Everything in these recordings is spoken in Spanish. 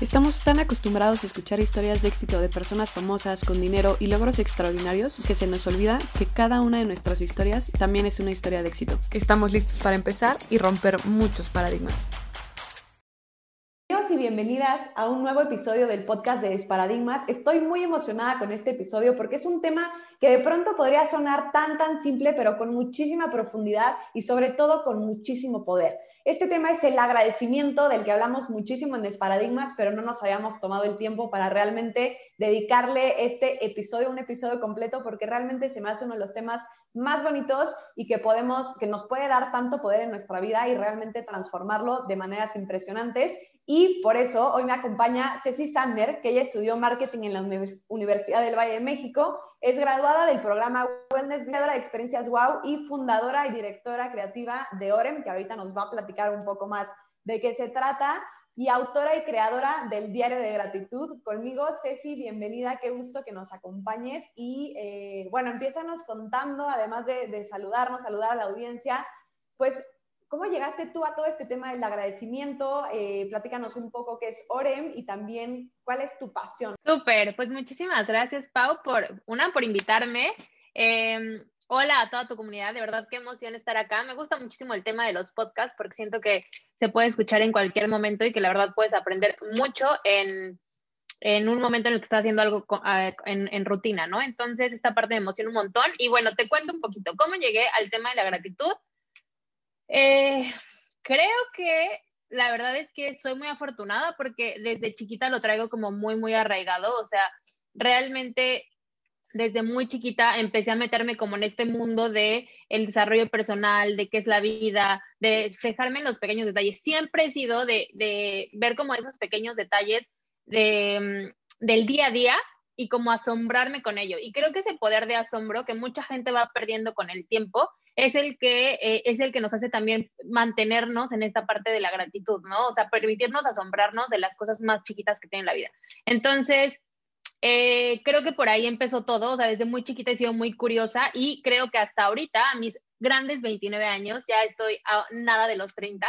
Estamos tan acostumbrados a escuchar historias de éxito de personas famosas con dinero y logros extraordinarios que se nos olvida que cada una de nuestras historias también es una historia de éxito. Estamos listos para empezar y romper muchos paradigmas. Bienvenidos y bienvenidas a un nuevo episodio del podcast de Desparadigmas. Estoy muy emocionada con este episodio porque es un tema que de pronto podría sonar tan tan simple, pero con muchísima profundidad y sobre todo con muchísimo poder. Este tema es el agradecimiento del que hablamos muchísimo en Desparadigmas, pero no nos habíamos tomado el tiempo para realmente dedicarle este episodio, un episodio completo, porque realmente se me hace uno de los temas más bonitos y que podemos, que nos puede dar tanto poder en nuestra vida y realmente transformarlo de maneras impresionantes. Y por eso hoy me acompaña Ceci Sander, que ella estudió marketing en la Universidad del Valle de México, es graduada del programa Wellness, creadora de experiencias WOW y fundadora y directora creativa de Orem, que ahorita nos va a platicar un poco más de qué se trata, y autora y creadora del Diario de Gratitud. Conmigo, Ceci, bienvenida, qué gusto que nos acompañes. Y eh, bueno, empiezanos contando, además de, de saludarnos, saludar a la audiencia, pues ¿Cómo llegaste tú a todo este tema del agradecimiento? Eh, platícanos un poco qué es OREM y también cuál es tu pasión. Súper, pues muchísimas gracias Pau por, una, por invitarme. Em, hola a toda tu comunidad, de verdad qué emoción estar acá. Me gusta muchísimo el tema de los podcasts porque siento que se puede escuchar en cualquier momento y que la verdad puedes aprender mucho en, en un momento en el que estás haciendo algo en, en, rutina, ¿no? Entonces, esta parte me emociona un montón. Y bueno, te cuento un poquito cómo llegué al tema de la gratitud. Eh, creo que la verdad es que soy muy afortunada porque desde chiquita lo traigo como muy, muy arraigado. O sea, realmente desde muy chiquita empecé a meterme como en este mundo de el desarrollo personal, de qué es la vida, de fijarme en los pequeños detalles. Siempre he sido de, de ver como esos pequeños detalles de, mm, del día a día y como asombrarme con ello. Y creo que ese poder de asombro que mucha gente va perdiendo con el tiempo es el que eh, es el que nos hace también mantenernos en esta parte de la gratitud, ¿no? O sea, permitirnos asombrarnos de las cosas más chiquitas que tiene la vida. Entonces, eh, creo que por ahí empezó todo, o sea, desde muy chiquita he sido muy curiosa y creo que hasta ahorita, a mis grandes 29 años, ya estoy a nada de los 30,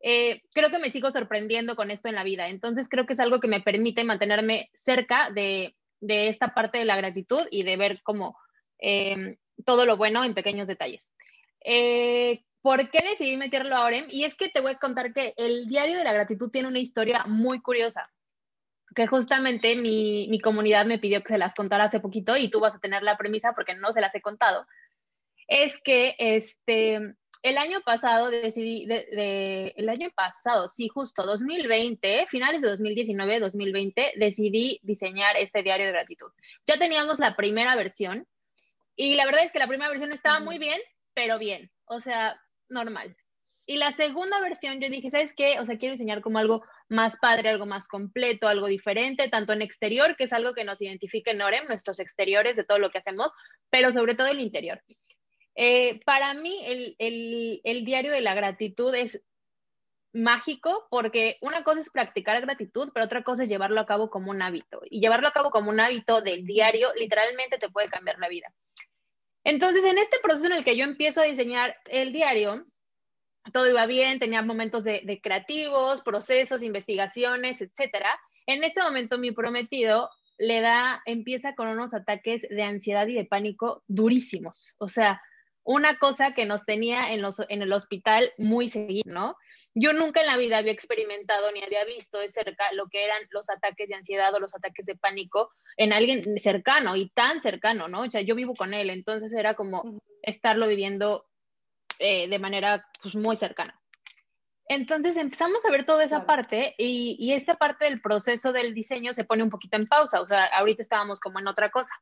eh, creo que me sigo sorprendiendo con esto en la vida. Entonces, creo que es algo que me permite mantenerme cerca de, de esta parte de la gratitud y de ver como todo lo bueno en pequeños detalles. Eh, ¿Por qué decidí meterlo a Orem? Y es que te voy a contar que el Diario de la Gratitud tiene una historia muy curiosa, que justamente mi, mi comunidad me pidió que se las contara hace poquito y tú vas a tener la premisa porque no se las he contado. Es que este, el año pasado decidí, de, el año pasado, sí, justo 2020, finales de 2019, 2020, decidí diseñar este diario de gratitud. Ya teníamos la primera versión y la verdad es que la primera versión estaba muy bien, pero bien, o sea, normal. Y la segunda versión yo dije, ¿sabes qué? O sea, quiero diseñar como algo más padre, algo más completo, algo diferente, tanto en exterior, que es algo que nos identifica en Orem, nuestros exteriores de todo lo que hacemos, pero sobre todo el interior. Eh, para mí, el, el, el diario de la gratitud es mágico porque una cosa es practicar gratitud, pero otra cosa es llevarlo a cabo como un hábito. Y llevarlo a cabo como un hábito del diario literalmente te puede cambiar la vida. Entonces, en este proceso en el que yo empiezo a diseñar el diario, todo iba bien, tenía momentos de, creativos, procesos, investigaciones, etcétera. En ese momento mi prometido le da, empieza con unos ataques de ansiedad y de pánico durísimos. O sea, una cosa que nos tenía en, los, en el hospital muy seguido, ¿no? Yo nunca en la vida había experimentado ni había visto de cerca lo que eran los ataques de ansiedad o los ataques de pánico en alguien cercano y tan cercano, ¿no? O sea, yo vivo con él, entonces era como estarlo viviendo eh, de manera pues, muy cercana. Entonces empezamos a ver toda esa parte y, y esta parte del proceso del diseño se pone un poquito en pausa, o sea, ahorita estábamos como en otra cosa.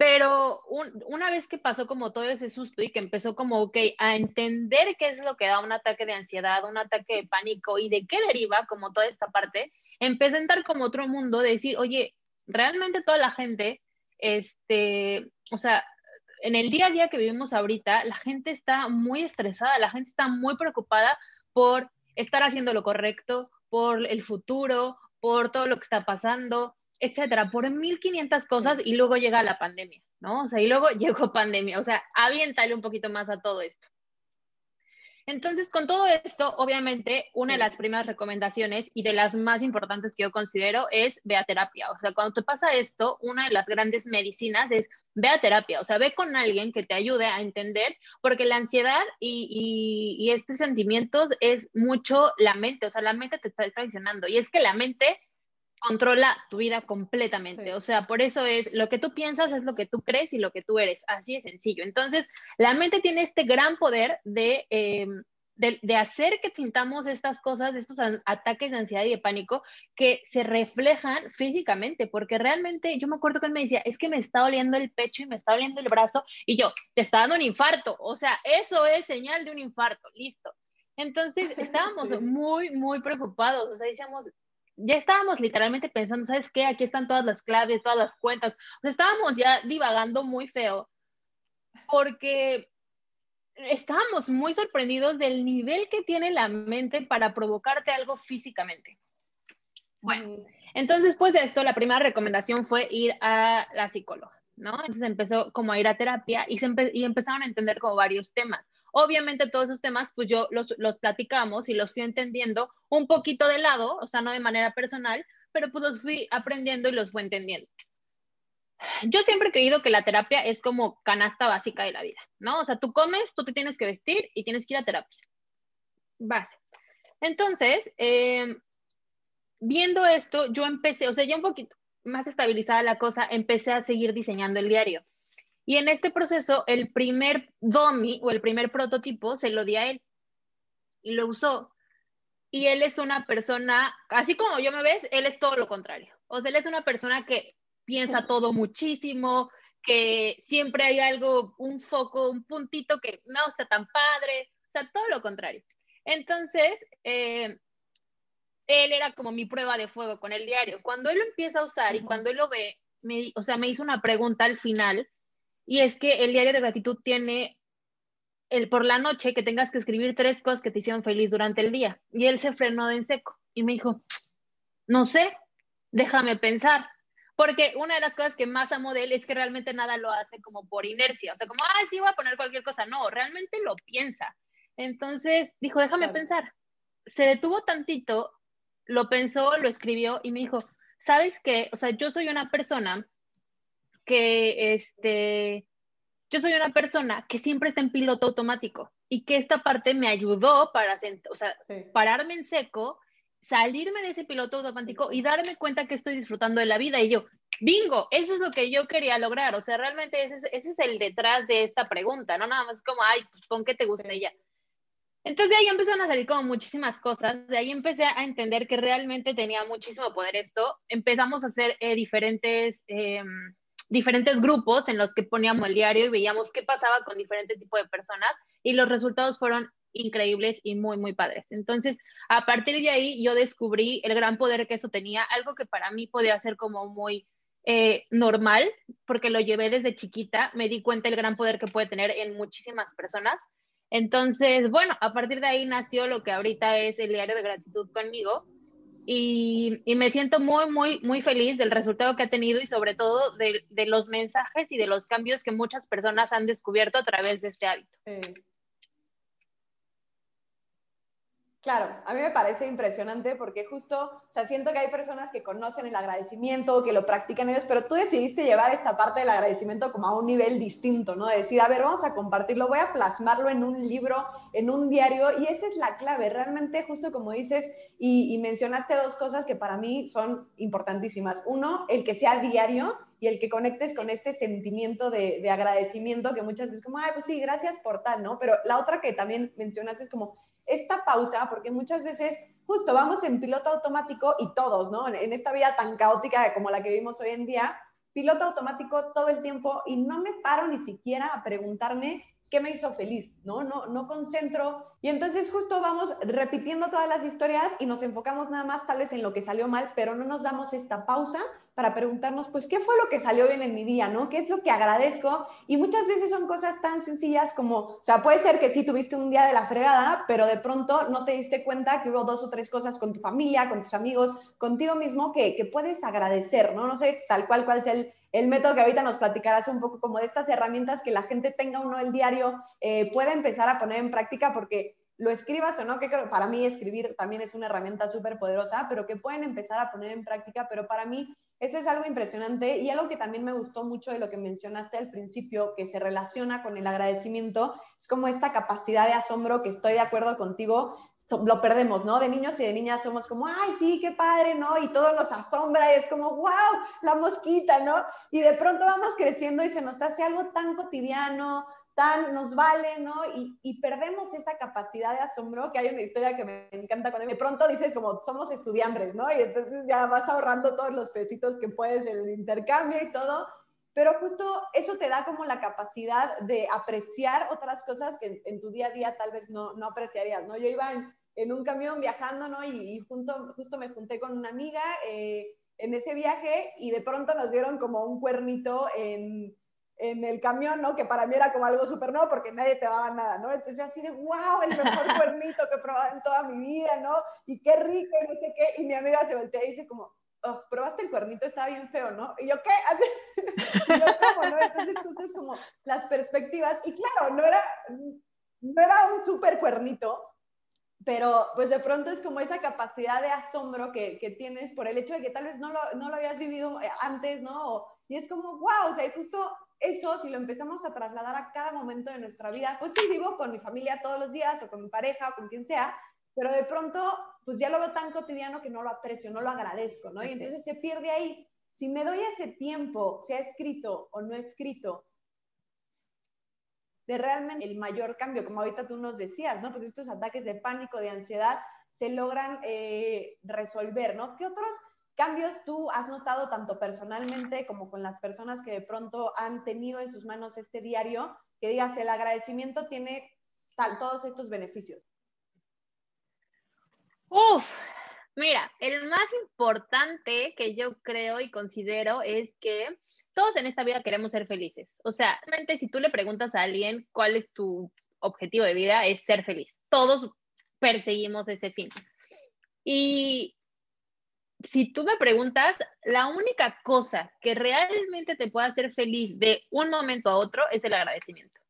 Pero una vez que pasó como todo ese susto y que empezó como, ok, a entender qué es lo que da un ataque de ansiedad, un ataque de pánico y de qué deriva como toda esta parte, empecé a entrar como otro mundo de decir, oye, realmente toda la gente, este, o sea, en el día a día que vivimos ahorita, la gente está muy estresada, la gente está muy preocupada por estar haciendo lo correcto, por el futuro, por todo lo que está pasando, etcétera, por 1500 cosas y luego llega la pandemia, ¿no? O sea, y luego llegó pandemia, o sea, aviéntale un poquito más a todo esto. Entonces, con todo esto, obviamente, una de las primeras recomendaciones y de las más importantes que yo considero es ve a terapia. O sea, cuando te pasa esto, una de las grandes medicinas es ve a terapia. O sea, ve con alguien que te ayude a entender, porque la ansiedad y, y, estos sentimientos es mucho la mente. O sea, la mente te está traicionando. Y es que la mente controla tu vida completamente. O sea, por eso es lo que tú piensas es lo que tú crees y lo que tú eres. Así de sencillo. Entonces, la mente tiene este gran poder de, eh, de, hacer que sintamos estas cosas, estos ataques de ansiedad y de pánico que se reflejan físicamente, porque realmente yo me acuerdo que él me decía, es que me está doliendo el pecho y me está doliendo el brazo, y yo, te está dando un infarto. O sea, eso es señal de un infarto. Listo. Entonces estábamos muy, muy preocupados, o sea, decíamos, ya estábamos literalmente pensando, ¿sabes qué? Aquí están todas las claves, todas las cuentas. O sea, estábamos ya divagando muy feo porque estábamos muy sorprendidos del nivel que tiene la mente para provocarte algo físicamente. Bueno, entonces, pues de esto, la primera recomendación fue ir a la psicóloga, ¿no? Entonces empezó como a ir a terapia y, se y empezaron a entender como varios temas. Obviamente todos esos temas, pues yo los, los platicamos y los fui entendiendo un poquito de lado, o sea, no de manera personal, pero pues los fui aprendiendo y los fui entendiendo. Yo siempre he creído que la terapia es como canasta básica de la vida, ¿no? O sea, tú comes, tú te tienes que vestir y tienes que ir a terapia. Base. Entonces, eh, viendo esto, yo empecé, o sea, ya un poquito más estabilizada la cosa, empecé a seguir diseñando el diario. Y en este proceso, el primer dummy o el primer prototipo se lo di a él y lo usó. Y él es una persona, así como yo me ves, él es todo lo contrario. O sea, él es una persona que piensa todo muchísimo, que siempre hay algo, un foco, un puntito que no está tan padre, o sea, todo lo contrario. Entonces, eh, él era como mi prueba de fuego con el diario. Cuando él lo empieza a usar y cuando él lo ve, me, o sea, me hizo una pregunta al final y es que el diario de gratitud tiene el por la noche que tengas que escribir tres cosas que te hicieron feliz durante el día. Y él se frenó de en seco y me dijo, no sé, déjame pensar. Porque una de las cosas que más amo de él es que realmente nada lo hace como por inercia. O sea, como, ah, sí, voy a poner cualquier cosa. No, realmente lo piensa. Entonces dijo, déjame pensar. Se detuvo tantito, lo pensó, lo escribió y me dijo, ¿sabes qué? O sea, yo soy una persona que este, yo soy una persona que siempre está en piloto automático y que esta parte me ayudó para o sea, pararme en seco, salirme de ese piloto automático y darme cuenta que estoy disfrutando de la vida. Y yo, bingo, eso es lo que yo quería lograr. O sea, realmente ese es, ese es el detrás de esta pregunta, no nada más como, ay, pues pon que te gusta ella. Entonces de ahí empezaron a salir como muchísimas cosas, de ahí empecé a entender que realmente tenía muchísimo poder esto, empezamos a hacer eh, diferentes eh, diferentes grupos en los que poníamos el diario y veíamos qué pasaba con diferentes tipos de personas y los resultados fueron increíbles y muy, muy padres. Entonces, a partir de ahí yo descubrí el gran poder que eso tenía, algo que para mí podía ser como muy eh, normal, porque lo llevé desde chiquita, me di cuenta el gran poder que puede tener en muchísimas personas. Entonces, bueno, a partir de ahí nació lo que ahorita es el diario de gratitud conmigo, y, me siento muy, muy, muy feliz del resultado que ha tenido y sobre todo de, de, los mensajes y de los cambios que muchas personas han descubierto a través de este hábito. Claro, a mí me parece impresionante porque justo, o sea, siento que hay personas que conocen el agradecimiento, que lo practican ellos, pero tú decidiste llevar esta parte del agradecimiento como a un nivel distinto, ¿no? De decir, a ver, vamos a compartirlo, voy a plasmarlo en un libro, en un diario, y esa es la clave, realmente, justo como dices, y, y mencionaste dos cosas que para mí son importantísimas. Uno, el que sea diario, y el que conectes con este sentimiento de, agradecimiento que muchas veces como, ay, pues sí, gracias por tal, ¿no? Pero la otra que también mencionas es como esta pausa, porque muchas veces justo vamos en piloto automático y todos, ¿no? En, esta vida tan caótica como la que vivimos hoy en día, piloto automático todo el tiempo y no me paro ni siquiera a preguntarme qué me hizo feliz, ¿no? No, no concentro. Y entonces justo vamos repitiendo todas las historias y nos enfocamos nada más tal vez en lo que salió mal, pero no nos damos esta pausa para preguntarnos, pues, ¿qué fue lo que salió bien en mi día, no? ¿Qué es lo que agradezco? Y muchas veces son cosas tan sencillas como, o sea, puede ser que sí tuviste un día de la fregada, pero de pronto no te diste cuenta que hubo dos o tres cosas con tu familia, con tus amigos, contigo mismo que, que puedes agradecer, ¿no? No sé tal cual cuál es el el método que ahorita nos platicarás un poco como de estas herramientas que la gente tenga uno el diario, eh, pueda empezar a poner en práctica porque lo escribas o no, que para mí escribir también es una herramienta súper poderosa, pero que pueden empezar a poner en práctica, pero para mí eso es algo impresionante y algo que también me gustó mucho de lo que mencionaste al principio, que se relaciona con el agradecimiento, es como esta capacidad de asombro que estoy de acuerdo contigo, lo perdemos, ¿no? De niños y de niñas somos como, ay, sí, qué padre, ¿no? Y todo nos asombra y es como, wow, la mosquita, ¿no? Y de pronto vamos creciendo y se nos hace algo tan cotidiano, tan nos vale, ¿no? Y, y perdemos esa capacidad de asombro, que hay una historia que me encanta cuando de pronto dices como, somos estudiantes, ¿no? Y entonces ya vas ahorrando todos los pesitos que puedes en el intercambio y todo, pero justo eso te da como la capacidad de apreciar otras cosas que en, tu día a día tal vez no, no apreciarías, ¿no? Yo iba en, en un camión viajando, ¿no? Y, junto, justo me junté con una amiga eh, en ese viaje y de pronto nos dieron como un cuernito en, en el camión, ¿no? Que para mí era como algo súper nuevo porque nadie te daba nada, ¿no? Entonces así de, wow, el mejor cuernito que he probado en toda mi vida, ¿no? Y qué rico y no sé qué. Y mi amiga se voltea y dice como, oh, probaste el cuernito, estaba bien feo, ¿no? Y yo, ¿qué? y yo, ¿cómo, no? Entonces justo es como las perspectivas. Y claro, no era, no era un súper cuernito, pero pues de pronto es como esa capacidad de asombro que, que, tienes por el hecho de que tal vez no lo, no lo habías vivido eh, antes, ¿no? Y es como, wow, o sea, justo eso, si lo empezamos a trasladar a cada momento de nuestra vida, pues sí, vivo con mi familia todos los días o con mi pareja o con quien sea, pero de pronto, pues ya lo veo tan cotidiano que no lo aprecio, no lo agradezco, ¿no? Y entonces se pierde ahí. Si me doy ese tiempo, sea escrito o no escrito, de realmente el mayor cambio, como ahorita tú nos decías, ¿no? Pues estos ataques de pánico, de ansiedad, se logran eh, resolver, ¿no? ¿Qué otros cambios tú has notado tanto personalmente como con las personas que de pronto han tenido en sus manos este diario, que digas, el agradecimiento tiene tal, todos estos beneficios? Uf, mira, el más importante que yo creo y considero es que todos en esta vida queremos ser felices. O sea, realmente si tú le preguntas a alguien cuál es tu objetivo de vida, es ser feliz. Todos perseguimos ese fin. Y si tú me preguntas, la única cosa que realmente te puede hacer feliz de un momento a otro es el agradecimiento.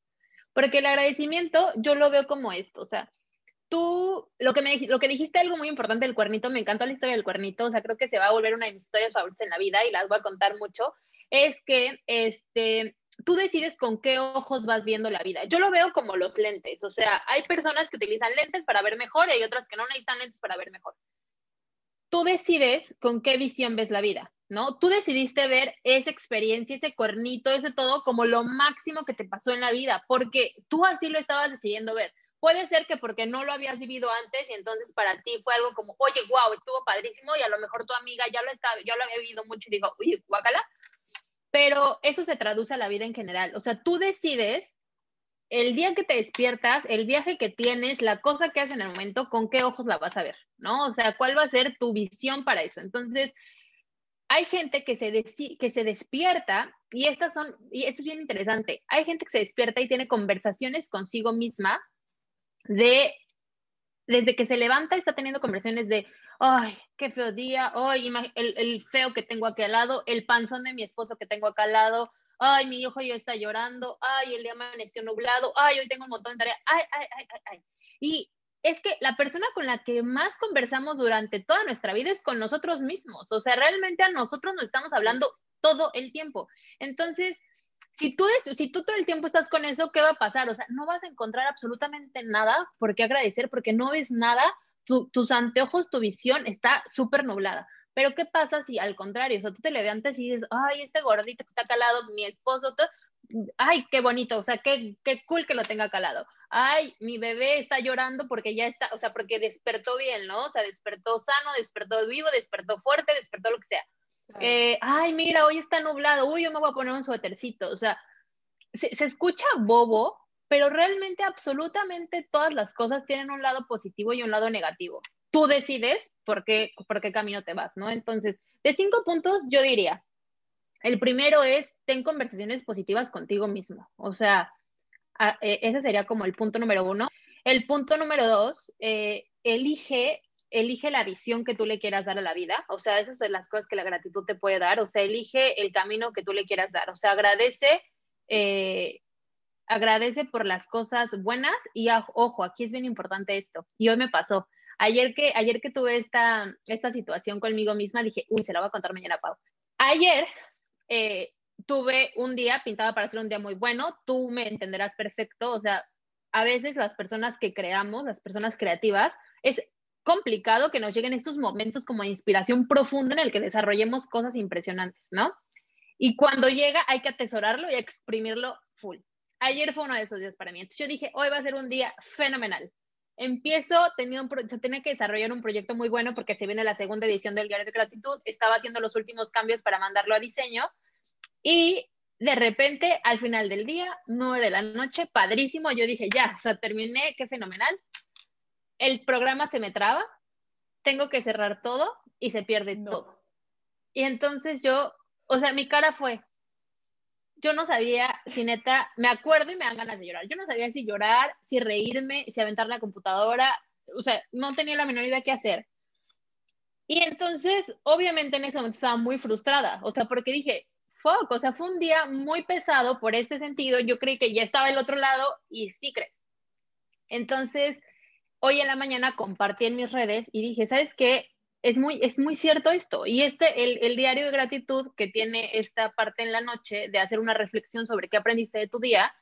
Porque el agradecimiento yo lo veo como esto, o sea, tú, lo que, me, lo dijiste algo muy importante del cuernito, me encantó la historia del cuernito, o sea, creo que se va a volver una de mis historias favoritas en la vida y las voy a contar mucho, es que este, tú decides con qué ojos vas viendo la vida. Yo lo veo como los lentes, o sea, hay personas que utilizan lentes para ver mejor y hay otras que no necesitan lentes para ver mejor. Tú decides con qué visión ves la vida, ¿no? Tú decidiste ver esa experiencia, ese cuernito, ese todo como lo máximo que te pasó en la vida, porque tú así lo estabas decidiendo ver. Puede ser que porque no lo habías vivido antes y entonces para ti fue algo como, oye, wow, estuvo padrísimo y a lo mejor tu amiga ya lo estaba, yo lo había vivido mucho y digo, oye, guácala, pero eso se traduce a la vida en general. O sea, tú decides el día que te despiertas, el viaje que tienes, la cosa que haces en el momento, con qué ojos la vas a ver, ¿no? O sea, cuál va a ser tu visión para eso. Entonces, hay gente que se, que se despierta, y estas son, y esto es bien interesante, hay gente que se despierta y tiene conversaciones consigo misma de, desde que se levanta, está teniendo conversaciones de, ay, qué feo día, ay, el, el, feo que tengo aquí al lado, el panzón de mi esposo que tengo acá al lado, ay, mi hijo ya está llorando, ay, el día amaneció nublado, ay, hoy tengo un montón de tareas, ay, ay, ay, ay, ay. Y es que la persona con la que más conversamos durante toda nuestra vida es con nosotros mismos, o sea, realmente a nosotros nos estamos hablando todo el tiempo. Entonces, si tú, si tú todo el tiempo estás con eso, ¿qué va a pasar? O sea, no vas a encontrar absolutamente nada por qué agradecer porque no ves nada tus anteojos, tu visión está súper nublada. Pero ¿qué pasa si al contrario, o sea, tú te levantas y dices, ay, este gordito que está calado, mi esposo, ay, qué bonito, o sea, qué, qué cool que lo tenga calado. Ay, mi bebé está llorando porque ya está, o sea, porque despertó bien, ¿no? O sea, despertó sano, despertó vivo, despertó fuerte, despertó lo que sea. Eh, ay, mira, hoy está nublado, uy, yo me voy a poner un suétercito, o sea, se, escucha bobo, pero realmente absolutamente todas las cosas tienen un lado positivo y un lado negativo. Tú decides por qué, por qué camino te vas, ¿no? Entonces, de cinco puntos, yo diría, el primero es, ten conversaciones positivas contigo mismo. O sea, e, ese sería como el punto número uno. El punto número dos, eh, elige, elige la visión que tú le quieras dar a la vida. O sea, esas son las cosas que la gratitud te puede dar. O sea, elige el camino que tú le quieras dar. O sea, agradece eh, agradece por las cosas buenas y ojo, aquí es bien importante esto. Y hoy me pasó. Ayer que, ayer que tuve esta, esta situación conmigo misma, dije, uy, se la voy a contar mañana, Pau. Ayer eh, tuve un día pintado para ser un día muy bueno, tú me entenderás perfecto, o sea, a veces las personas que creamos, las personas creativas, es complicado que nos lleguen estos momentos como inspiración profunda en el que desarrollemos cosas impresionantes, ¿no? Y cuando llega hay que atesorarlo y exprimirlo full ayer fue uno de esos días para mí. Entonces yo dije, hoy va a ser un día fenomenal. Empiezo, tenía, un tenía que desarrollar un proyecto muy bueno porque se viene la segunda edición del Diario de Gratitud. Estaba haciendo los últimos cambios para mandarlo a diseño y de repente, al final del día, nueve de la noche, padrísimo, yo dije, ya, o sea, terminé, qué fenomenal. El programa se me traba, tengo que cerrar todo y se pierde todo. Y entonces yo, o sea, mi cara fue, yo no sabía si neta, me acuerdo y me dan ganas de llorar. Yo no sabía si llorar, si reírme, si aventar la computadora, o sea, no tenía la menor idea qué hacer. Y entonces, obviamente en ese momento estaba muy frustrada, o sea, porque dije, fuck, o sea, fue un día muy pesado por este sentido, yo creí que ya estaba el otro lado y sí crees. Entonces, hoy en la mañana compartí en mis redes y dije, ¿sabes qué? es muy, es muy cierto esto. Y este, el, el, diario de gratitud que tiene esta parte en la noche de hacer una reflexión sobre qué aprendiste de tu día,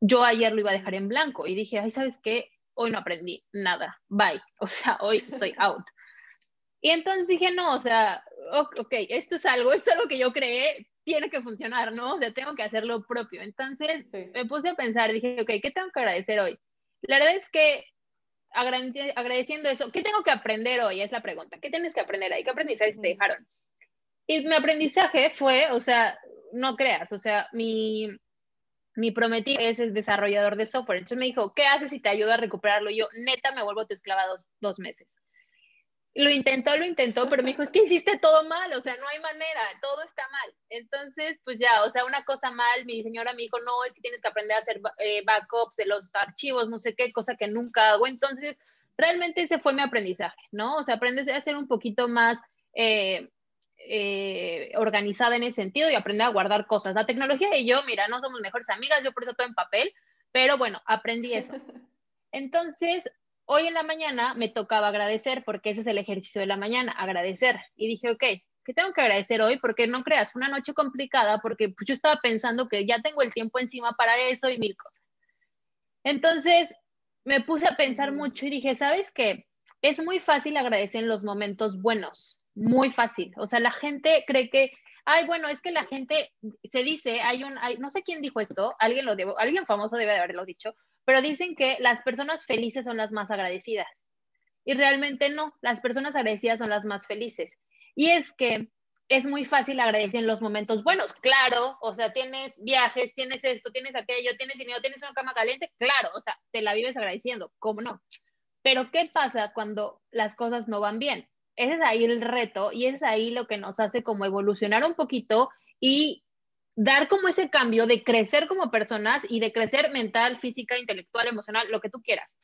yo ayer lo iba a dejar en blanco y dije, ay, ¿sabes qué? Hoy no aprendí nada, bye. O sea, hoy estoy out. Y entonces dije, no, o sea, ok, esto es algo, esto es algo que yo creé, tiene que funcionar, ¿no? O sea, tengo que hacer lo propio. Entonces me puse a pensar, dije, ok, ¿qué tengo que agradecer hoy? La verdad es que agradeciendo eso, ¿qué tengo que aprender hoy? Es la pregunta. ¿Qué tienes que aprender ahí? ¿Qué aprendizaje te dejaron? Y mi aprendizaje fue, o sea, no creas, o sea, mi, mi prometido es el desarrollador de software. Entonces me dijo, ¿qué haces si te ayudo a recuperarlo? Y yo, neta, me vuelvo tu esclava dos, dos meses lo intentó, lo intentó, pero me dijo, es que hiciste todo mal, o sea, no hay manera, todo está mal. Entonces, pues ya, o sea, una cosa mal, mi señora me dijo, no, es que tienes que aprender a hacer eh, backups de los archivos, no sé qué, cosa que nunca hago. Entonces, realmente ese fue mi aprendizaje, ¿no? O sea, aprendes a ser un poquito más eh, eh, organizada en ese sentido y aprender a guardar cosas. La tecnología y yo, mira, no somos mejores amigas, yo por eso todo en papel, pero bueno, aprendí eso. Entonces, hoy en la mañana me tocaba agradecer, porque ese es el ejercicio de la mañana, agradecer. Y dije, ok, ¿qué tengo que agradecer hoy? Porque no creas, una noche complicada, porque pues, yo estaba pensando que ya tengo el tiempo encima para eso y mil cosas. Entonces, me puse a pensar mucho y dije, ¿sabes qué? Es muy fácil agradecer en los momentos buenos, muy fácil. O sea, la gente cree que, ay, bueno, es que la gente se dice, hay un, hay, no sé quién dijo esto, alguien lo debo, alguien famoso debe de haberlo dicho, pero dicen que las personas felices son las más agradecidas. Y realmente no, las personas agradecidas son las más felices. Y es que es muy fácil agradecer en los momentos buenos, claro, o sea, tienes viajes, tienes esto, tienes aquello, tienes dinero, tienes una cama caliente, claro, o sea, te la vives agradeciendo, ¿cómo no? Pero ¿qué pasa cuando las cosas no van bien? Ese es ahí el reto y es ahí lo que nos hace como evolucionar un poquito y dar como ese cambio de crecer como personas y de crecer mental, física, intelectual, emocional, lo que tú quieras.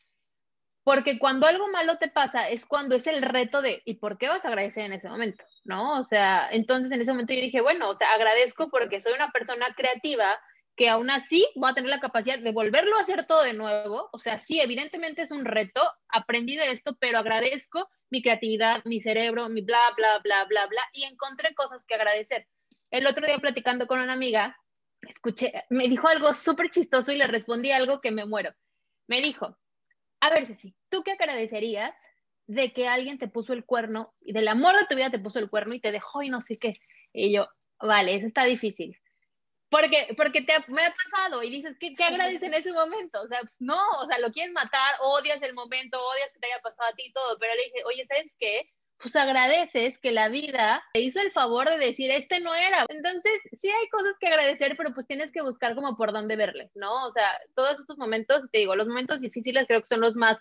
Porque cuando algo malo te pasa es cuando es el reto de, ¿y por qué vas a agradecer en ese momento? ¿No? O sea, entonces en ese momento yo dije, bueno, o sea, agradezco porque soy una persona creativa que aún así voy a tener la capacidad de volverlo a hacer todo de nuevo. O sea, sí, evidentemente es un reto, aprendí de esto, pero agradezco mi creatividad, mi cerebro, mi bla, bla, bla, bla, bla, y encontré cosas que agradecer. El otro día platicando con una amiga, escuché, me dijo algo súper chistoso y le respondí algo que me muero. Me dijo, a ver, Ceci, ¿tú qué agradecerías de que alguien te puso el cuerno y del amor de tu vida te puso el cuerno y te dejó y no sé qué? Y yo, vale, eso está difícil. Porque, porque te, me ha pasado y dices, ¿qué, ¿qué agradeces en ese momento? O sea, pues no, o sea, lo quieres matar, odias el momento, odias que te haya pasado a ti y todo, pero le dije, oye, ¿sabes qué? Pues agradeces que la vida te hizo el favor de decir, este no era. Entonces, sí hay cosas que agradecer, pero pues tienes que buscar como por dónde verle, ¿no? O sea, todos estos momentos, te digo, los momentos difíciles creo que son los más,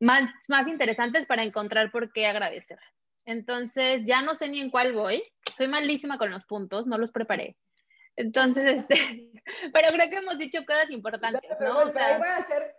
más, más interesantes para encontrar por qué agradecer. Entonces, ya no sé ni en cuál voy. Soy malísima con los puntos, no los preparé. Entonces, este, pero creo que hemos dicho cosas importantes, ¿no? O sea, voy a hacer,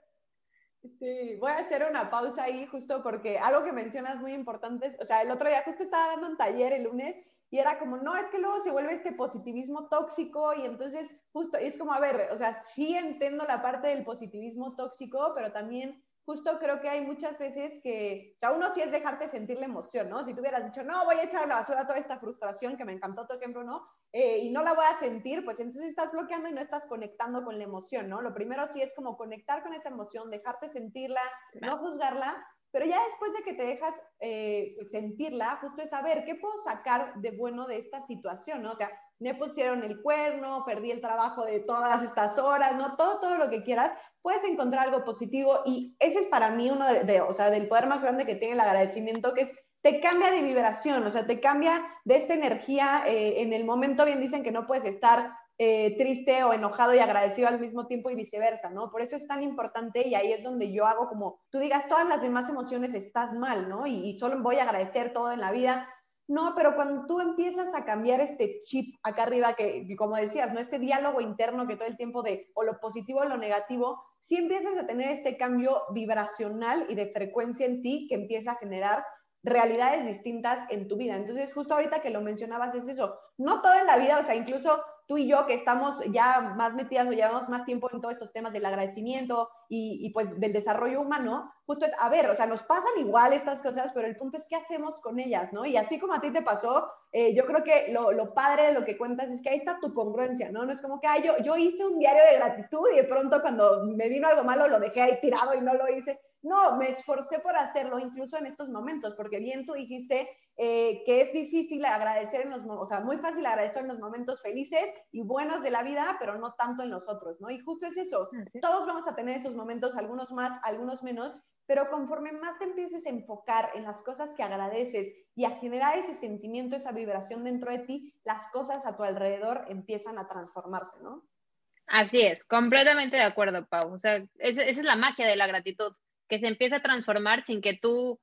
sí, voy a hacer una pausa ahí justo porque algo que mencionas muy importante o sea, el otro día justo estaba dando un taller el lunes y era como, no, es que luego se vuelve este positivismo tóxico y entonces justo, es como, a ver, o sea, sí entiendo la parte del positivismo tóxico, pero también justo creo que hay muchas veces que, o sea, uno sí es dejarte sentir la emoción, ¿no? Si tú hubieras dicho, no, voy a echar a la basura toda esta frustración que me encantó tu ejemplo, ¿no? Eh, y no la voy a sentir, pues entonces estás bloqueando y no estás conectando con la emoción, ¿no? Lo primero sí es como conectar con esa emoción, dejarte sentirla, no juzgarla, pero ya después de que te dejas eh, sentirla, justo es saber qué puedo sacar de bueno de esta situación, ¿no? O sea, me pusieron el cuerno, perdí el trabajo de todas estas horas, ¿no? Todo, todo lo que quieras, puedes encontrar algo positivo y ese es para mí uno de, o sea, del poder más grande que tiene el agradecimiento, que es te cambia de vibración, o sea, te cambia de esta energía. Eh, en el momento bien dicen que no puedes estar eh, triste o enojado y agradecido al mismo tiempo y viceversa, ¿no? Por eso es tan importante y ahí es donde yo hago como, tú digas, todas las demás emociones estás mal, ¿no? Y, solo voy a agradecer todo en la vida. No, pero cuando tú empiezas a cambiar este chip acá arriba, que, como decías, ¿no? Este diálogo interno que todo el tiempo de o lo positivo o lo negativo, sí empiezas a tener este cambio vibracional y de frecuencia en ti que empieza a generar realidades distintas en tu vida. Entonces, justo ahorita que lo mencionabas es eso, no todo en la vida, o sea, incluso tú y yo que estamos ya más metidas o llevamos más tiempo en todos estos temas del agradecimiento y, pues del desarrollo humano, justo es, a ver, o sea, nos pasan igual estas cosas, pero el punto es qué hacemos con ellas, ¿no? Y así como a ti te pasó, eh, yo creo que lo, lo, padre de lo que cuentas es que ahí está tu congruencia, ¿no? No es como que, ay, yo, yo hice un diario de gratitud y de pronto cuando me vino algo malo lo dejé ahí tirado y no lo hice. No, me esforcé por hacerlo incluso en estos momentos, porque bien tú dijiste eh, que es difícil agradecer en los, o sea, muy fácil agradecer en los momentos felices y buenos de la vida, pero no tanto en los otros, ¿no? Y justo es eso, todos vamos a tener esos momentos, algunos más, algunos menos, pero conforme más te empieces a enfocar en las cosas que agradeces y a generar ese sentimiento, esa vibración dentro de ti, las cosas a tu alrededor empiezan a transformarse, ¿no? Así es, completamente de acuerdo, Pau. O sea, esa es la magia de la gratitud que se empieza a transformar sin que tú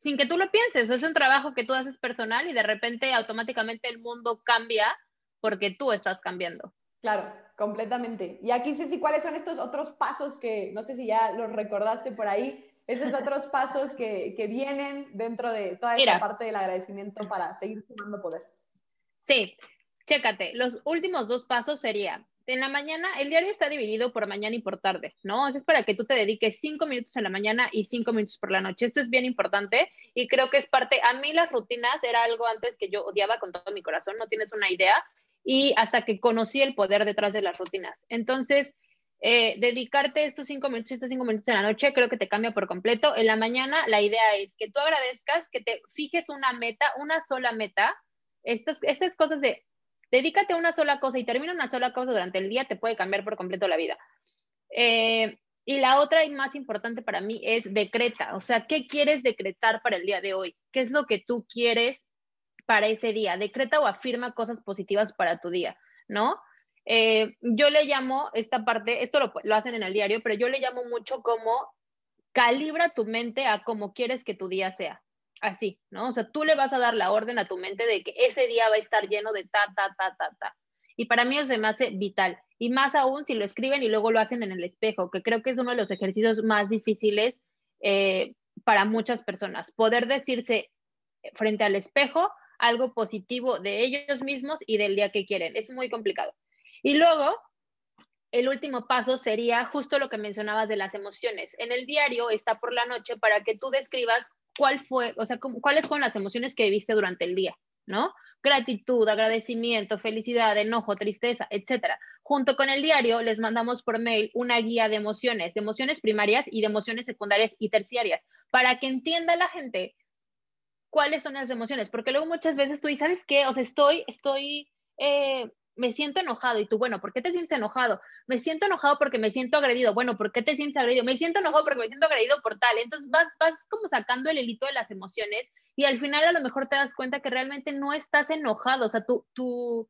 sin que tú lo pienses. Es un trabajo que tú haces personal y de repente automáticamente el mundo cambia porque tú estás cambiando. Claro, completamente. Y aquí, Ceci, ¿cuáles son estos otros pasos que, no sé si ya los recordaste por ahí, esos otros pasos que, que vienen dentro de toda esta parte del agradecimiento para seguir sumando poder? Sí, chécate, los últimos dos pasos serían en la mañana, el diario está dividido por mañana y por tarde, ¿no? es para que tú te dediques cinco minutos en la mañana y cinco minutos por la noche. Esto es bien importante y creo que es parte, a mí las rutinas era algo antes que yo odiaba con todo mi corazón, no tienes una idea, y hasta que conocí el poder detrás de las rutinas. Entonces, eh, dedicarte estos cinco minutos, estos cinco minutos en la noche, creo que te cambia por completo. En la mañana, la idea es que tú agradezcas, que te fijes una meta, una sola meta. Estas, estas cosas de Dedícate a una sola cosa y termina una sola cosa durante el día, te puede cambiar por completo la vida. Eh, y la otra y más importante para mí es decreta, o sea, ¿qué quieres decretar para el día de hoy? ¿Qué es lo que tú quieres para ese día? Decreta o afirma cosas positivas para tu día, ¿no? Eh, yo le llamo esta parte, esto lo, lo hacen en el diario, pero yo le llamo mucho como calibra tu mente a cómo quieres que tu día sea así, ¿no? O sea, tú le vas a dar la orden a tu mente de que ese día va a estar lleno de ta, ta, ta, ta, ta. Y para mí eso se me hace vital. Y más aún si lo escriben y luego lo hacen en el espejo, que creo que es uno de los ejercicios más difíciles eh, para muchas personas. Poder decirse frente al espejo algo positivo de ellos mismos y del día que quieren. Es muy complicado. Y luego, el último paso sería justo lo que mencionabas de las emociones. En el diario está por la noche para que tú describas cuál fue, o sea, cuáles fueron las emociones que viviste durante el día, ¿no? Gratitud, agradecimiento, felicidad, enojo, tristeza, etcétera. Junto con el diario les mandamos por mail una guía de emociones, de emociones primarias y de emociones secundarias y terciarias, para que entienda la gente cuáles son las emociones, porque luego muchas veces tú dices, ¿sabes qué? O sea, estoy, estoy eh, me siento enojado. Y tú, bueno, ¿por qué te sientes enojado? Me siento enojado porque me siento agredido. Bueno, ¿por qué te sientes agredido? Me siento enojado porque me siento agredido por tal. Entonces vas, vas como sacando el hilito de las emociones y al final a lo mejor te das cuenta que realmente no estás enojado, o sea, tu, tu,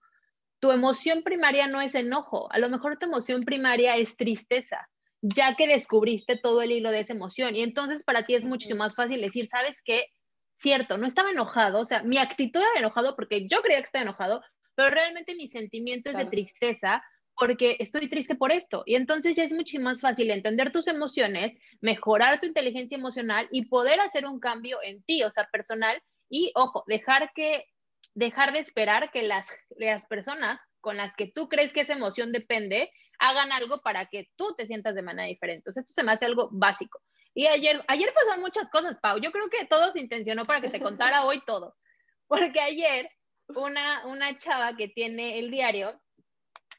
tu emoción primaria no es enojo, a lo mejor tu emoción primaria es tristeza, ya que descubriste todo el hilo de esa emoción. Y entonces para ti es muchísimo más fácil decir, ¿sabes qué? Cierto, no estaba enojado, o sea, mi actitud era enojado porque yo creía que estaba enojado, pero realmente mi sentimiento es de tristeza porque estoy triste por esto. Y entonces ya es muchísimo más fácil entender tus emociones, mejorar tu inteligencia emocional y poder hacer un cambio en ti, o sea, personal. Y ojo, dejar que dejar de esperar que las, las personas con las que tú crees que esa emoción depende hagan algo para que tú te sientas de manera diferente. Entonces, esto se me hace algo básico. Y ayer, ayer pasaron muchas cosas, Pau. Yo creo que todo se intencionó para que te contara hoy todo. Porque ayer una, una chava que tiene el diario,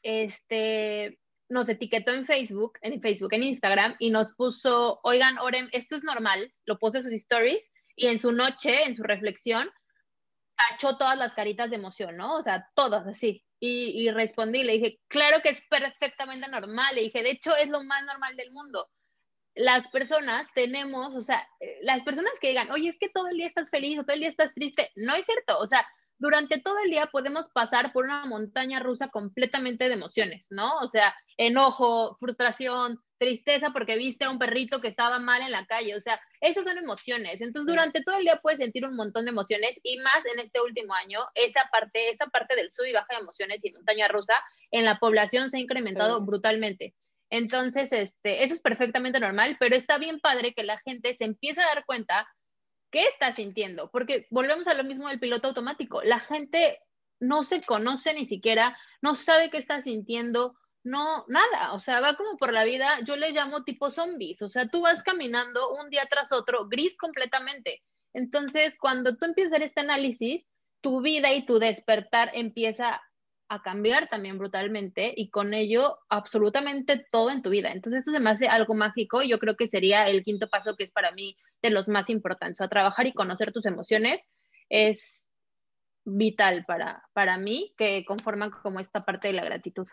este, nos etiquetó en Facebook, en Facebook, en Instagram, y nos puso, oigan, Orem, esto es normal, lo puso en sus stories, y en su noche, en su reflexión, tachó todas las caritas de emoción, ¿no? O sea, todas así. Y, y, respondí, le dije, claro que es perfectamente normal. Le dije, de hecho, es lo más normal del mundo. Las personas tenemos, o sea, las personas que digan, oye, es que todo el día estás feliz o todo el día estás triste, no es cierto. O sea, durante todo el día podemos pasar por una montaña rusa completamente de emociones, ¿no? O sea, enojo, frustración, tristeza porque viste a un perrito que estaba mal en la calle, o sea, esas son emociones. Entonces, durante todo el día puedes sentir un montón de emociones y más en este último año, esa parte, esa parte del sub y baja de emociones y montaña rusa en la población se ha incrementado brutalmente. Entonces, este, eso es perfectamente normal, pero está bien padre que la gente se empiece a dar cuenta qué está sintiendo, porque volvemos a lo mismo del piloto automático. La gente no se conoce ni siquiera, no sabe qué está sintiendo, no, nada, o sea, va como por la vida, yo le llamo tipo zombies, o sea, tú vas caminando un día tras otro, gris completamente. Entonces, cuando tú empiezas este análisis, tu vida y tu despertar empieza a cambiar también brutalmente y con ello absolutamente todo en tu vida. Entonces, esto se me hace algo mágico y yo creo que sería el quinto paso que es para mí de los más importantes. O sea, trabajar y conocer tus emociones es vital para, para mí, que conforman como esta parte de la gratitud.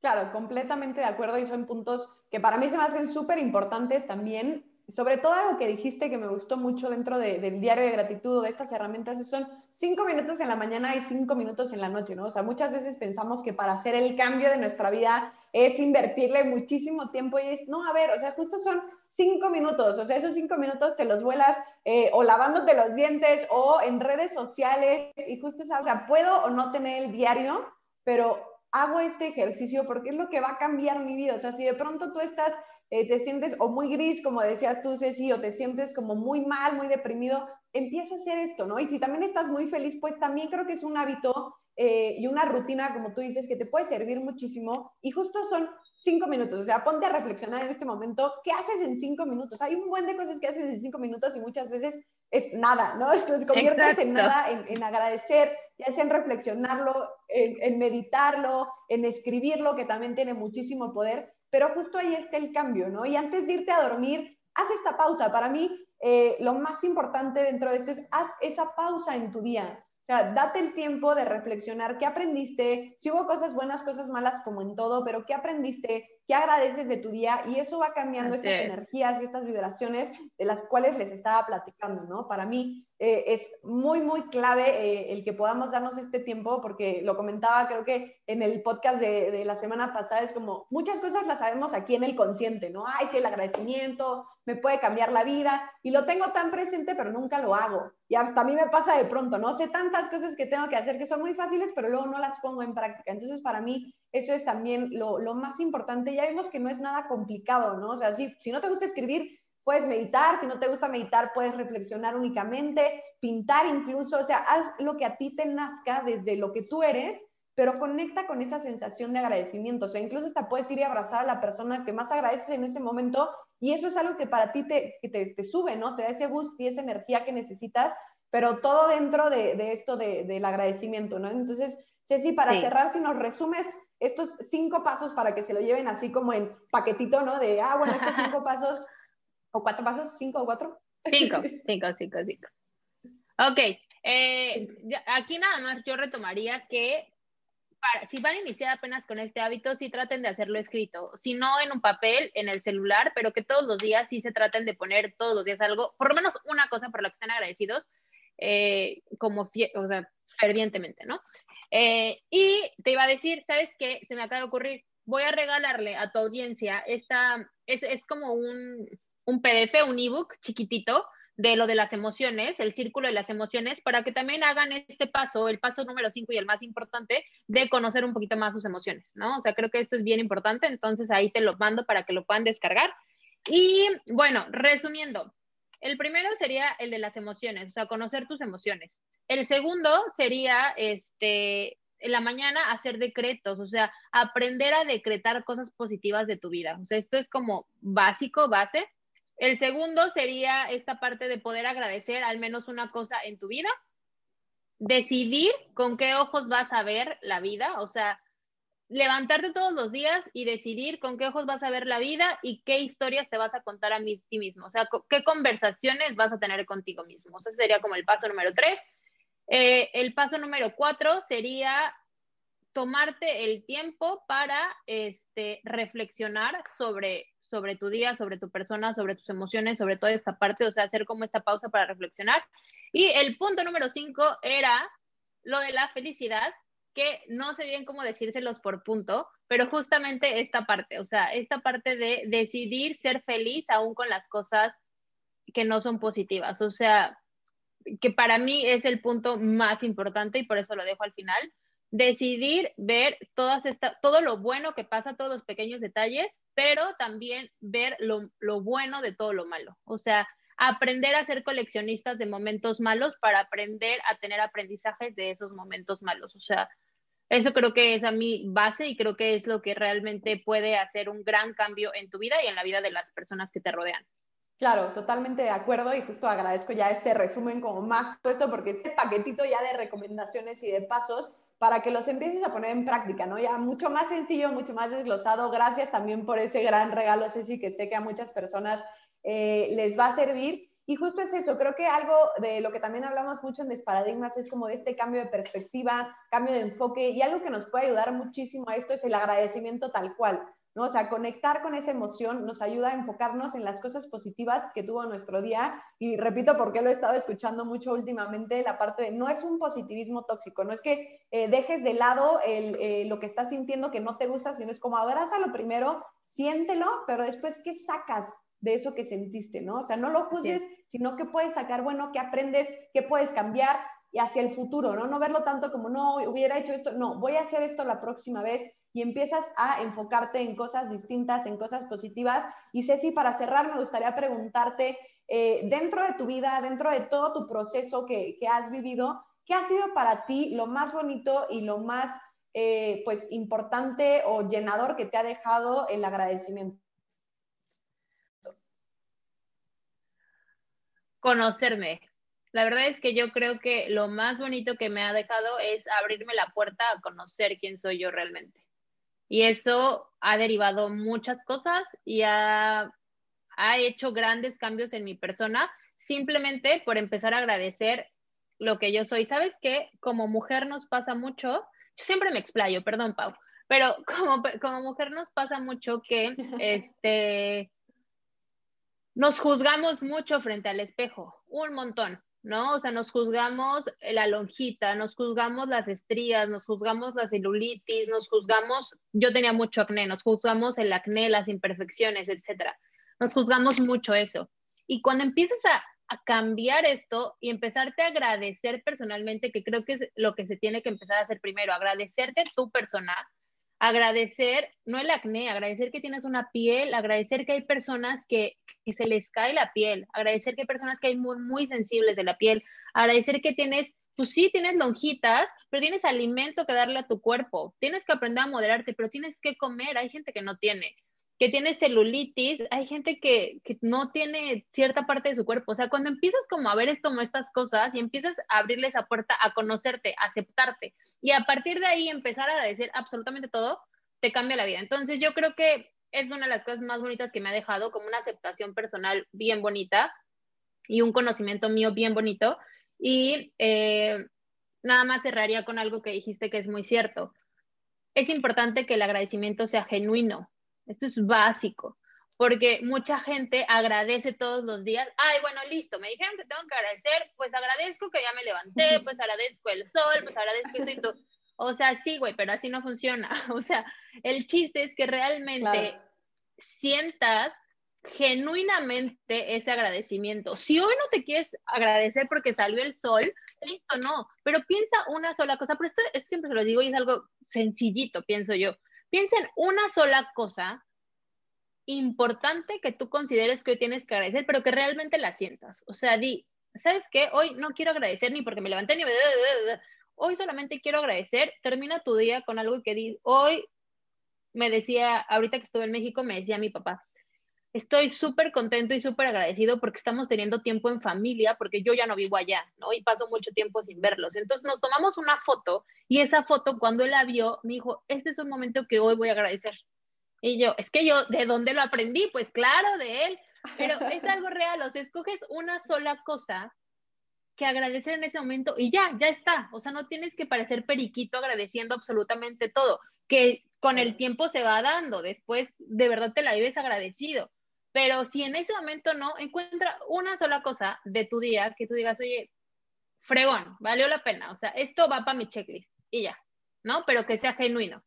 Claro, completamente de acuerdo y son puntos que para mí se me hacen súper importantes también. Sobre todo algo que dijiste que me gustó mucho dentro del diario de gratitud o de estas herramientas, son cinco minutos en la mañana y cinco minutos en la noche, ¿no? O sea, muchas veces pensamos que para hacer el cambio de nuestra vida es invertirle muchísimo tiempo y es, no, a ver, o sea, justo son cinco minutos, o sea, esos cinco minutos te los vuelas eh, o lavándote los dientes o en redes sociales y justo, o sea, puedo o no tener el diario, pero hago este ejercicio porque es lo que va a cambiar mi vida. O sea, si de pronto tú estás, eh, te sientes o muy gris, como decías tú, Ceci, o te sientes como muy mal, muy deprimido, empieza a hacer esto, ¿no? Y si también estás muy feliz, pues también creo que es un hábito eh, y una rutina, como tú dices, que te puede servir muchísimo. Y justo son cinco minutos. O sea, ponte a reflexionar en este momento, ¿qué haces en cinco minutos? Hay un buen de cosas que haces en cinco minutos y muchas veces es nada, ¿no? Entonces conviertes en nada, en, en, agradecer, ya sea en reflexionarlo, en, en, meditarlo, en escribirlo, que también tiene muchísimo poder, pero justo ahí está el cambio, ¿no? Y antes de irte a dormir, haz esta pausa. Para mí, eh, lo más importante dentro de esto es haz esa pausa en tu día. O sea, date el tiempo de reflexionar qué aprendiste, si hubo cosas buenas, cosas malas, como en todo, pero qué aprendiste, qué agradeces de tu día y eso va cambiando Así estas es. energías y estas vibraciones de las cuales les estaba platicando, ¿no? Para mí eh, es muy, muy clave eh, el que podamos darnos este tiempo porque lo comentaba creo que en el podcast de, de, la semana pasada, es como muchas cosas las sabemos aquí en el consciente, ¿no? Ay, sí, el agradecimiento me puede cambiar la vida y lo tengo tan presente pero nunca lo hago. Y hasta a mí me pasa de pronto, ¿no? Sé tantas cosas que tengo que hacer que son muy fáciles pero luego no las pongo en práctica. Entonces para mí eso es también lo, lo, más importante. Ya vimos que no es nada complicado, ¿no? O sea, si, si no te gusta escribir, puedes meditar, si no te gusta meditar, puedes reflexionar únicamente, pintar incluso, o sea, haz lo que a ti te nazca desde lo que tú eres, pero conecta con esa sensación de agradecimiento, o sea, incluso hasta puedes ir y abrazar a la persona que más agradeces en ese momento y eso es algo que para ti te, te, te sube, ¿no? Te da ese boost y esa energía que necesitas, pero todo dentro de, de esto de, del agradecimiento, ¿no? Entonces, Ceci, para sí. cerrar, si nos resumes estos cinco pasos para que se lo lleven así como en paquetito, ¿no? De, ah, bueno, estos cinco pasos, o cuatro pasos, cinco o cuatro. Cinco, cinco, cinco, cinco. Ok, eh, aquí nada más yo retomaría que si van a iniciar apenas con este hábito, sí traten de hacerlo escrito, si no en un papel, en el celular, pero que todos los días sí se traten de poner todos los días algo, por lo menos una cosa por la que estén agradecidos, eh, como, o sea, fervientemente, ¿no? Eh, y te iba a decir, ¿sabes qué? Se me acaba de ocurrir, voy a regalarle a tu audiencia esta, es, es como un, un PDF, un ebook chiquitito, de lo de las emociones, el círculo de las emociones, para que también hagan este paso, el paso número 5 y el más importante, de conocer un poquito más sus emociones, ¿no? O sea, creo que esto es bien importante, entonces ahí te lo mando para que lo puedan descargar. Y bueno, resumiendo, el primero sería el de las emociones, o sea, conocer tus emociones. El segundo sería, este, en la mañana hacer decretos, o sea, aprender a decretar cosas positivas de tu vida. O sea, esto es como básico, base. El segundo sería esta parte de poder agradecer al menos una cosa en tu vida. Decidir con qué ojos vas a ver la vida, o sea, levantarte todos los días y decidir con qué ojos vas a ver la vida y qué historias te vas a contar a ti mismo, o sea, qué conversaciones vas a tener contigo mismo. Ese sería como el paso número tres. Eh, el paso número cuatro sería tomarte el tiempo para este, reflexionar sobre sobre tu día, sobre tu persona, sobre tus emociones, sobre toda esta parte, o sea, hacer como esta pausa para reflexionar. Y el punto número cinco era lo de la felicidad, que no sé bien cómo decírselos por punto, pero justamente esta parte, o sea, esta parte de decidir ser feliz aún con las cosas que no son positivas, o sea, que para mí es el punto más importante y por eso lo dejo al final, decidir ver todas esta, todo lo bueno que pasa, todos los pequeños detalles, pero también ver lo, lo, bueno de todo lo malo. O sea, aprender a ser coleccionistas de momentos malos para aprender a tener aprendizajes de esos momentos malos. O sea, eso creo que es a mi base y creo que es lo que realmente puede hacer un gran cambio en tu vida y en la vida de las personas que te rodean. Claro, totalmente de acuerdo y justo agradezco ya este resumen como más puesto porque este paquetito ya de recomendaciones y de pasos para que los empieces a poner en práctica, ¿no? Ya mucho más sencillo, mucho más desglosado. Gracias también por ese gran regalo, Ceci, que sé que a muchas personas eh, les va a servir. Y justo es eso, creo que algo de lo que también hablamos mucho en Desparadigmas es como de este cambio de perspectiva, cambio de enfoque y algo que nos puede ayudar muchísimo a esto es el agradecimiento tal cual. ¿no? O sea, conectar con esa emoción nos ayuda a enfocarnos en las cosas positivas que tuvo nuestro día. Y repito, porque lo he estado escuchando mucho últimamente, la parte de no es un positivismo tóxico, no es que eh, dejes de lado eh, lo que estás sintiendo que no te gusta, sino es como abrázalo primero, siéntelo, pero después, ¿qué sacas de eso que sentiste, ¿no? O sea, no lo juzgues, sino que puedes sacar, bueno, qué aprendes, qué puedes cambiar y hacia el futuro, ¿no? No verlo tanto como, no, hubiera hecho esto, no, voy a hacer esto la próxima vez y empiezas a enfocarte en cosas distintas, en cosas positivas. Y Ceci, para cerrar, me gustaría preguntarte, eh, dentro de tu vida, dentro de todo tu proceso que, has vivido, ¿qué ha sido para ti lo más bonito y lo más eh, pues importante o llenador que te ha dejado el agradecimiento? Conocerme. La verdad es que yo creo que lo más bonito que me ha dejado es abrirme la puerta a conocer quién soy yo realmente. Y eso ha derivado muchas cosas y ha, hecho grandes cambios en mi persona, simplemente por empezar a agradecer lo que yo soy. ¿Sabes qué? Como mujer nos pasa mucho, yo siempre me explayo, perdón, Pau, pero como, como mujer nos pasa mucho que este, nos juzgamos mucho frente al espejo, un montón. ¿no? O sea, nos juzgamos la lonjita, nos juzgamos las estrías, nos juzgamos la celulitis, nos juzgamos, yo tenía mucho acné, nos juzgamos el acné, las imperfecciones, etcétera. Nos juzgamos mucho eso. Y cuando empiezas a, a cambiar esto y empezarte a agradecer personalmente, que creo que es lo que se tiene que empezar a hacer primero, agradecerte tu persona, agradecer, no el acné, agradecer que tienes una piel, agradecer que hay personas que, se les cae la piel, agradecer que hay personas que hay muy, muy sensibles de la piel, agradecer que tienes, pues sí, tienes lonjitas, pero tienes alimento que darle a tu cuerpo, tienes que aprender a moderarte, pero tienes que comer, hay gente que no tiene que tiene celulitis, hay gente que, no tiene cierta parte de su cuerpo. O sea, cuando empiezas como a ver esto, como estas cosas y empiezas a abrirle esa puerta a conocerte, a aceptarte y a partir de ahí empezar a decir absolutamente todo, te cambia la vida. Entonces yo creo que es una de las cosas más bonitas que me ha dejado, como una aceptación personal bien bonita y un conocimiento mío bien bonito. Y eh, nada más cerraría con algo que dijiste que es muy cierto es importante que el agradecimiento sea genuino. Esto es básico, porque mucha gente agradece todos los días. Ay, bueno, listo, me dijeron que tengo que agradecer, pues agradezco que ya me levanté, pues agradezco el sol, pues agradezco esto y todo. O sea, sí, güey, pero así no funciona. O sea, el chiste es que realmente sientas genuinamente ese agradecimiento. Si hoy no te quieres agradecer porque salió el sol, listo, no, pero piensa una sola cosa, pero esto, siempre se lo digo y es algo sencillito, pienso yo. Piensa en una sola cosa importante que tú consideres que hoy tienes que agradecer, pero que realmente la sientas. O sea, di, ¿sabes qué? Hoy no quiero agradecer ni porque me levanté ni... Hoy solamente quiero agradecer. Termina tu día con algo que di. Hoy me decía, ahorita que estuve en México, me decía mi papá, estoy súper contento y súper agradecido porque estamos teniendo tiempo en familia, porque yo ya no vivo allá, ¿no? Y paso mucho tiempo sin verlos. Entonces nos tomamos una foto y esa foto cuando él la vio, me dijo, este es un momento que hoy voy a agradecer. Y yo, es que yo, ¿de dónde lo aprendí? Pues claro, de él. Pero es algo real, o sea, escoges una sola cosa que agradecer en ese momento y ya, ya está. O sea, no tienes que parecer periquito agradeciendo absolutamente todo, que con el tiempo se va dando. Después, de verdad te la vives agradecido. Pero si en ese momento no, encuentra una sola cosa de tu día que tú digas, oye, fregón, valió la pena. O sea, esto va para mi checklist y ya, ¿no? Pero que sea genuino.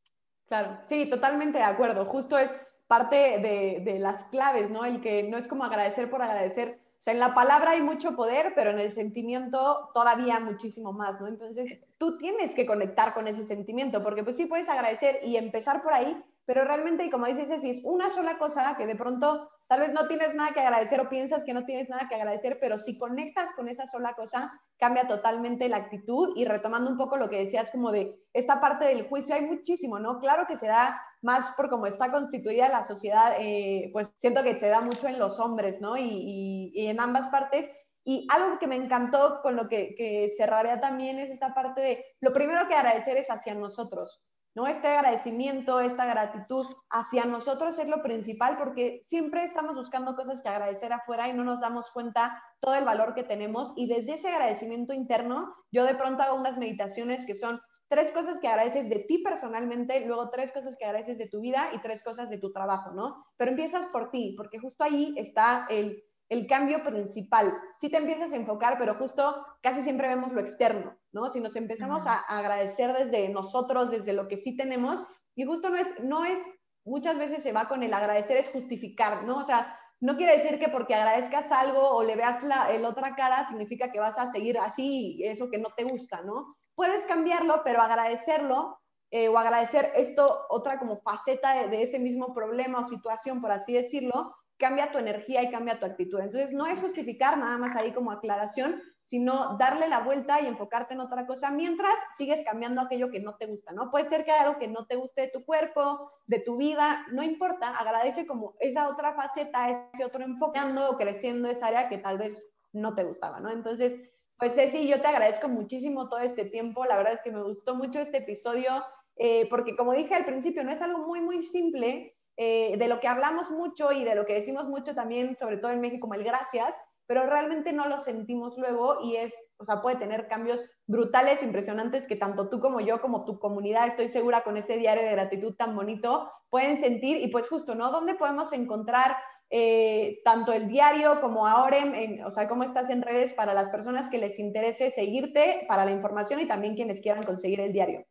Claro, sí, totalmente de acuerdo. Justo es parte de, de las claves, ¿no? El que no es como agradecer por agradecer, o sea, en la palabra hay mucho poder, pero en el sentimiento todavía muchísimo más, ¿no? Entonces, tú tienes que conectar con ese sentimiento, porque pues sí puedes agradecer y empezar por ahí, pero realmente, y como dices, si es una sola cosa que de pronto tal vez no tienes nada que agradecer o piensas que no tienes nada que agradecer, pero si conectas con esa sola cosa, cambia totalmente la actitud y retomando un poco lo que decías como de esta parte del juicio, hay muchísimo, ¿no? Claro que se da más por cómo está constituida la sociedad, eh, pues siento que se da mucho en los hombres, ¿no? Y, y, en ambas partes. Y algo que me encantó con lo que, que cerraría también es esta parte de lo primero que agradecer es hacia nosotros. ¿No? Este agradecimiento, esta gratitud hacia nosotros es lo principal porque siempre estamos buscando cosas que agradecer afuera y no nos damos cuenta todo el valor que tenemos y desde ese agradecimiento interno yo de pronto hago unas meditaciones que son tres cosas que agradeces de ti personalmente, luego tres cosas que agradeces de tu vida y tres cosas de tu trabajo, ¿no? Pero empiezas por ti, porque justo ahí está el el cambio principal. Sí te empiezas a enfocar, pero justo casi siempre vemos lo externo, ¿no? Si nos empezamos a, agradecer desde nosotros, desde lo que sí tenemos, y justo no es, no es, muchas veces se va con el agradecer es justificar, ¿no? O sea, no quiere decir que porque agradezcas algo o le veas la el otra cara significa que vas a seguir así, eso que no te gusta, ¿no? Puedes cambiarlo, pero agradecerlo eh, o agradecer esto, otra como faceta de, ese mismo problema o situación, por así decirlo, cambia tu energía y cambia tu actitud. Entonces, no es justificar nada más ahí como aclaración, sino darle la vuelta y enfocarte en otra cosa mientras sigues cambiando aquello que no te gusta, ¿no? Puede ser que haya algo que no te guste de tu cuerpo, de tu vida, no importa, agradece como esa otra faceta, ese otro enfocando o creciendo esa área que tal vez no te gustaba, ¿no? Entonces, pues Ceci, yo te agradezco muchísimo todo este tiempo, la verdad es que me gustó mucho este episodio, eh, porque como dije al principio, no es algo muy, muy simple, eh, de lo que hablamos mucho y de lo que decimos mucho también, sobre todo en México, como gracias, pero realmente no lo sentimos luego y es, o sea, puede tener cambios brutales, impresionantes que tanto tú como yo, como tu comunidad, estoy segura con ese diario de gratitud tan bonito, pueden sentir y pues justo, ¿no? ¿Dónde podemos encontrar eh, tanto el diario como ahora, o sea, cómo estás en redes para las personas que les interese seguirte para la información y también quienes quieran conseguir el diario?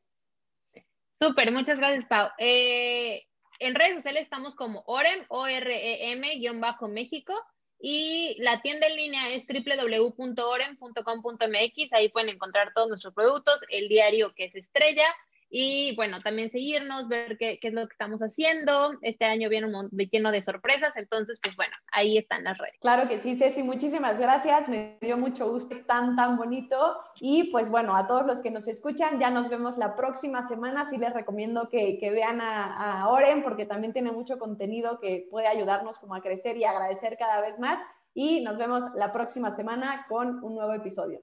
Súper, muchas gracias, Pau. Eh, en redes sociales estamos como OREM, O-R-E-M-México. Y la tienda en línea es www.orem.com.mx. Ahí pueden encontrar todos nuestros productos, el diario que es estrella, y bueno, también seguirnos, ver qué, qué, es lo que estamos haciendo. Este año viene un montón lleno de sorpresas, entonces pues bueno, ahí están las redes. Claro que sí, Ceci, muchísimas gracias, me dio mucho gusto, es tan, tan bonito. Y pues bueno, a todos los que nos escuchan, ya nos vemos la próxima semana, sí les recomiendo que, que vean a, a Oren porque también tiene mucho contenido que puede ayudarnos como a crecer y agradecer cada vez más. Y nos vemos la próxima semana con un nuevo episodio.